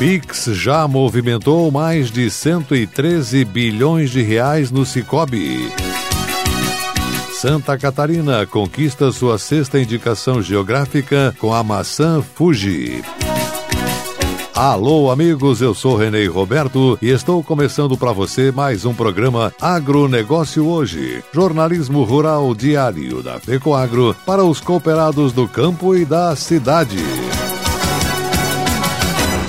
Pix já movimentou mais de 113 bilhões de reais no Cicobi. Santa Catarina conquista sua sexta indicação geográfica com a maçã Fuji. Alô, amigos, eu sou Renê Roberto e estou começando para você mais um programa Agronegócio Hoje, jornalismo rural diário da Fecoagro para os cooperados do campo e da cidade.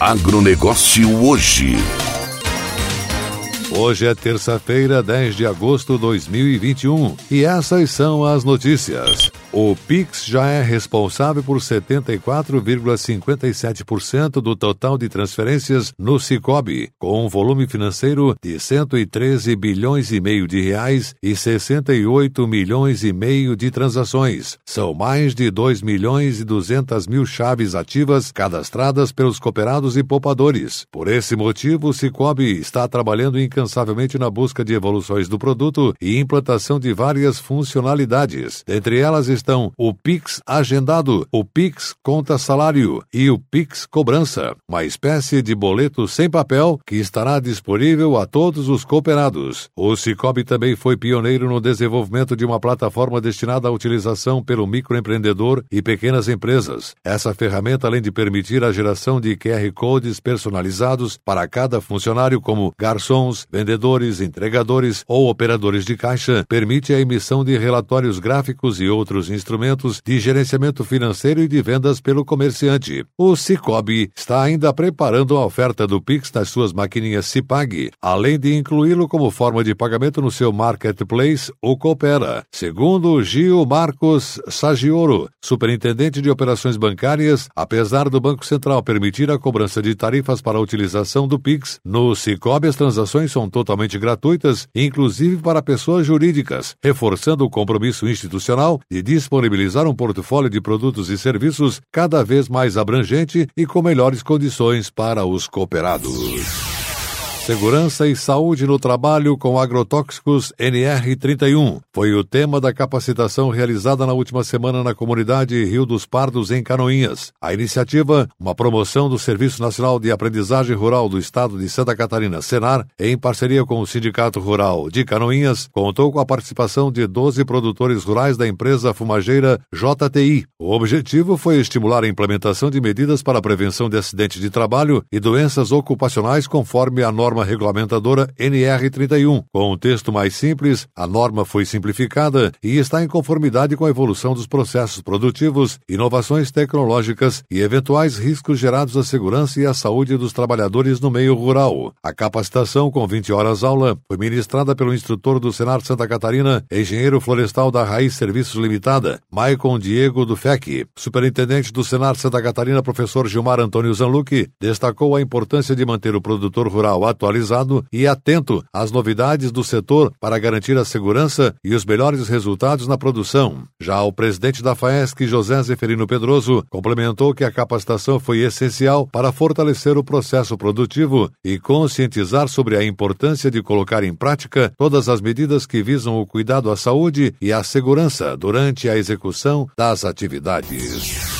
Agronegócio hoje. Hoje é terça-feira, 10 de agosto de 2021 e essas são as notícias. O Pix já é responsável por 74,57% do total de transferências no Cicobi, com um volume financeiro de 113 bilhões e meio de reais e 68 milhões e meio de transações. São mais de 2 milhões e 200 mil chaves ativas cadastradas pelos cooperados e poupadores. Por esse motivo, o Cicobi está trabalhando incansavelmente na busca de evoluções do produto e implantação de várias funcionalidades. Dentre elas estão o Pix Agendado, o Pix Conta Salário e o Pix Cobrança, uma espécie de boleto sem papel que estará disponível a todos os cooperados. O Cicobi também foi pioneiro no desenvolvimento de uma plataforma destinada à utilização pelo microempreendedor e pequenas empresas. Essa ferramenta, além de permitir a geração de QR Codes personalizados para cada funcionário, como garçons, vendedores, entregadores ou operadores de caixa, permite a emissão de relatórios gráficos e outros instrumentos de gerenciamento financeiro e de vendas pelo comerciante. O Cicobi está ainda preparando a oferta do Pix nas suas maquininhas Cipag, além de incluí-lo como forma de pagamento no seu marketplace, o Coopera. Segundo Gil Marcos Sagioro, superintendente de operações bancárias, apesar do Banco Central permitir a cobrança de tarifas para a utilização do Pix, no Cicobi as transações são totalmente gratuitas, inclusive para pessoas jurídicas, reforçando o compromisso institucional de disponibilizar um portfólio de produtos e serviços cada vez mais abrangente e com melhores condições para os cooperados. Segurança e saúde no trabalho com agrotóxicos NR31 foi o tema da capacitação realizada na última semana na comunidade Rio dos Pardos, em Canoinhas. A iniciativa, uma promoção do Serviço Nacional de Aprendizagem Rural do Estado de Santa Catarina, Senar, em parceria com o Sindicato Rural de Canoinhas, contou com a participação de 12 produtores rurais da empresa fumageira JTI. O objetivo foi estimular a implementação de medidas para a prevenção de acidentes de trabalho e doenças ocupacionais conforme a norma norma regulamentadora NR31. Com um texto mais simples, a norma foi simplificada e está em conformidade com a evolução dos processos produtivos, inovações tecnológicas e eventuais riscos gerados à segurança e à saúde dos trabalhadores no meio rural. A capacitação, com 20 horas aula, foi ministrada pelo instrutor do Senar Santa Catarina, engenheiro florestal da Raiz Serviços Limitada, Maicon Diego do FEC. Superintendente do Senar Santa Catarina, professor Gilmar Antônio Zanluque, destacou a importância de manter o produtor rural atento atualizado e atento às novidades do setor para garantir a segurança e os melhores resultados na produção. Já o presidente da FAESC, José Zeferino Pedroso, complementou que a capacitação foi essencial para fortalecer o processo produtivo e conscientizar sobre a importância de colocar em prática todas as medidas que visam o cuidado à saúde e à segurança durante a execução das atividades.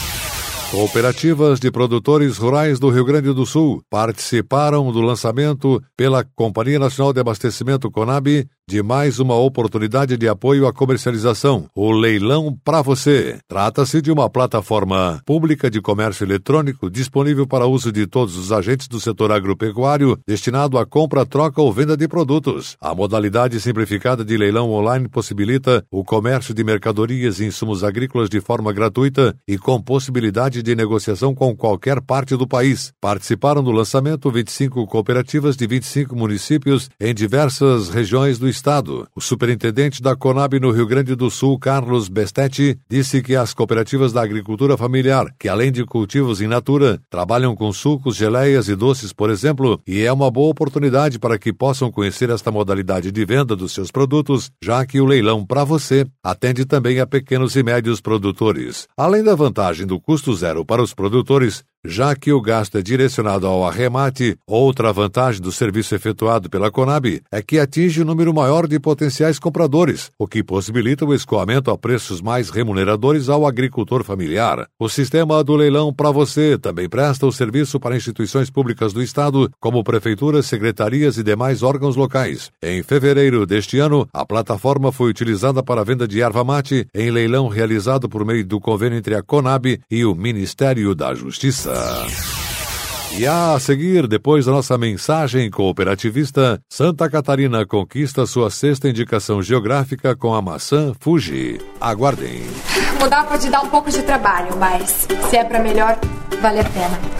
Cooperativas de produtores rurais do Rio Grande do Sul participaram do lançamento pela Companhia Nacional de Abastecimento Conab de mais uma oportunidade de apoio à comercialização, o Leilão para Você. Trata-se de uma plataforma pública de comércio eletrônico disponível para uso de todos os agentes do setor agropecuário, destinado à compra, troca ou venda de produtos. A modalidade simplificada de leilão online possibilita o comércio de mercadorias e insumos agrícolas de forma gratuita e com possibilidade de negociação com qualquer parte do país. Participaram do lançamento 25 cooperativas de 25 municípios em diversas regiões do estado Estado. O superintendente da Conab no Rio Grande do Sul, Carlos Bestetti, disse que as cooperativas da agricultura familiar, que além de cultivos in natura, trabalham com sucos, geleias e doces, por exemplo, e é uma boa oportunidade para que possam conhecer esta modalidade de venda dos seus produtos, já que o leilão para você atende também a pequenos e médios produtores. Além da vantagem do custo zero para os produtores, já que o gasto é direcionado ao arremate, outra vantagem do serviço efetuado pela Conab é que atinge o um número maior de potenciais compradores, o que possibilita o escoamento a preços mais remuneradores ao agricultor familiar. O sistema do leilão para você também presta o serviço para instituições públicas do Estado, como prefeituras, secretarias e demais órgãos locais. Em fevereiro deste ano, a plataforma foi utilizada para a venda de erva mate em leilão realizado por meio do convênio entre a Conab e o Ministério da Justiça. E a seguir, depois da nossa mensagem cooperativista, Santa Catarina conquista sua sexta indicação geográfica com a maçã Fuji. Aguardem. Mudar pode dar um pouco de trabalho, mas se é para melhor, vale a pena.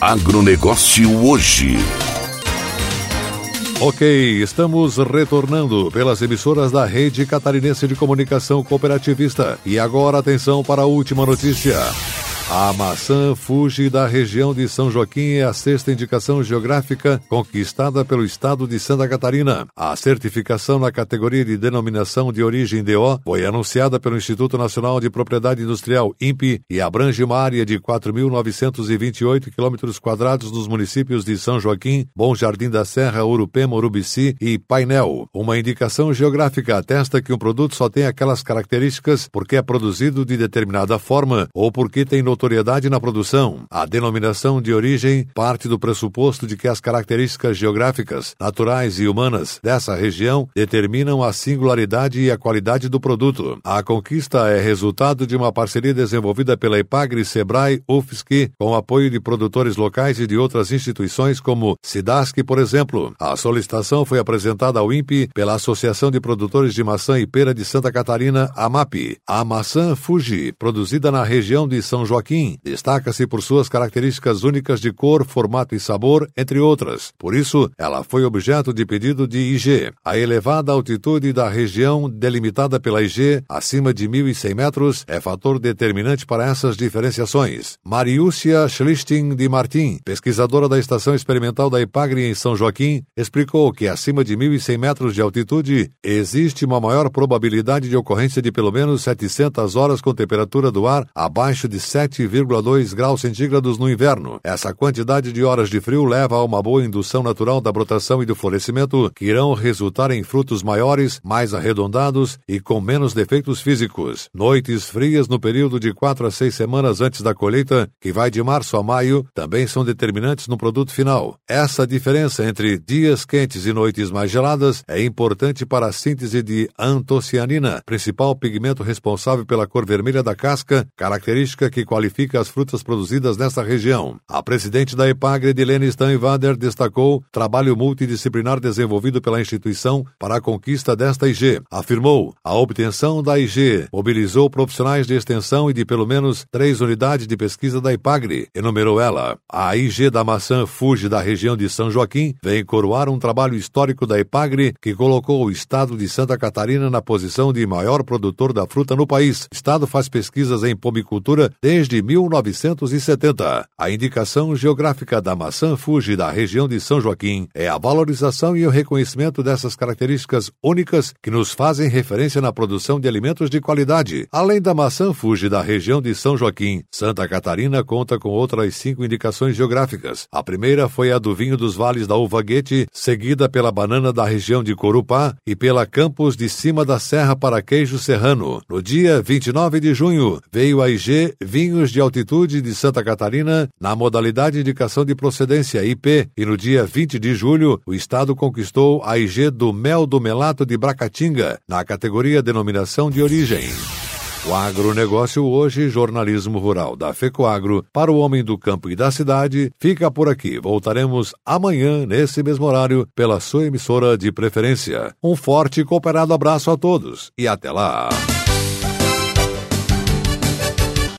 Agronegócio hoje. Ok, estamos retornando pelas emissoras da Rede Catarinense de Comunicação Cooperativista. E agora atenção para a última notícia. A maçã Fuji da região de São Joaquim é a sexta indicação geográfica conquistada pelo estado de Santa Catarina. A certificação na categoria de denominação de origem DO foi anunciada pelo Instituto Nacional de Propriedade Industrial INPE e abrange uma área de 4.928 km quadrados nos municípios de São Joaquim, Bom Jardim da Serra, Urupema, Urubici e Painel. Uma indicação geográfica atesta que um produto só tem aquelas características porque é produzido de determinada forma ou porque tem no notoriedade na produção. A denominação de origem parte do pressuposto de que as características geográficas, naturais e humanas dessa região determinam a singularidade e a qualidade do produto. A conquista é resultado de uma parceria desenvolvida pela Ipagre, Sebrae, UFSC, com apoio de produtores locais e de outras instituições como Sidasc, por exemplo. A solicitação foi apresentada ao INPE pela Associação de Produtores de Maçã e Pera de Santa Catarina, AMAP. A maçã Fuji, produzida na região de São Joaquim Joaquim destaca-se por suas características únicas de cor, formato e sabor, entre outras. Por isso, ela foi objeto de pedido de IG. A elevada altitude da região delimitada pela IG, acima de 1.100 metros, é fator determinante para essas diferenciações. Mariúcia Schlichting de Martim, pesquisadora da Estação Experimental da Ipagre em São Joaquim, explicou que acima de 1.100 metros de altitude existe uma maior probabilidade de ocorrência de pelo menos 700 horas com temperatura do ar abaixo de 7 7,2 graus centígrados no inverno. Essa quantidade de horas de frio leva a uma boa indução natural da brotação e do florescimento, que irão resultar em frutos maiores, mais arredondados e com menos defeitos físicos. Noites frias no período de 4 a 6 semanas antes da colheita, que vai de março a maio, também são determinantes no produto final. Essa diferença entre dias quentes e noites mais geladas é importante para a síntese de antocianina, principal pigmento responsável pela cor vermelha da casca, característica que qualifica qualifica as frutas produzidas nesta região. A presidente da EPAGRE, Edilene Steinwader, destacou trabalho multidisciplinar desenvolvido pela instituição para a conquista desta IG. Afirmou, a obtenção da IG mobilizou profissionais de extensão e de pelo menos três unidades de pesquisa da EPAGRE, enumerou ela. A IG da maçã Fuji da região de São Joaquim vem coroar um trabalho histórico da EPAGRE que colocou o estado de Santa Catarina na posição de maior produtor da fruta no país. O estado faz pesquisas em pomicultura desde 1970. A indicação geográfica da maçã Fuji da região de São Joaquim é a valorização e o reconhecimento dessas características únicas que nos fazem referência na produção de alimentos de qualidade. Além da maçã Fuji da região de São Joaquim, Santa Catarina conta com outras cinco indicações geográficas. A primeira foi a do vinho dos vales da Uva Guete, seguida pela banana da região de Corupá e pela Campos de Cima da Serra para Queijo Serrano. No dia 29 de junho, veio a IG Vinhos de Altitude de Santa Catarina na modalidade indicação de procedência IP e no dia 20 de julho, o estado conquistou a IG do Mel do Melato de Bracatinga na categoria Denominação de Origem. O agronegócio hoje, jornalismo rural da FECOAGro, para o homem do campo e da cidade, fica por aqui. Voltaremos amanhã, nesse mesmo horário, pela sua emissora de preferência. Um forte e cooperado abraço a todos e até lá!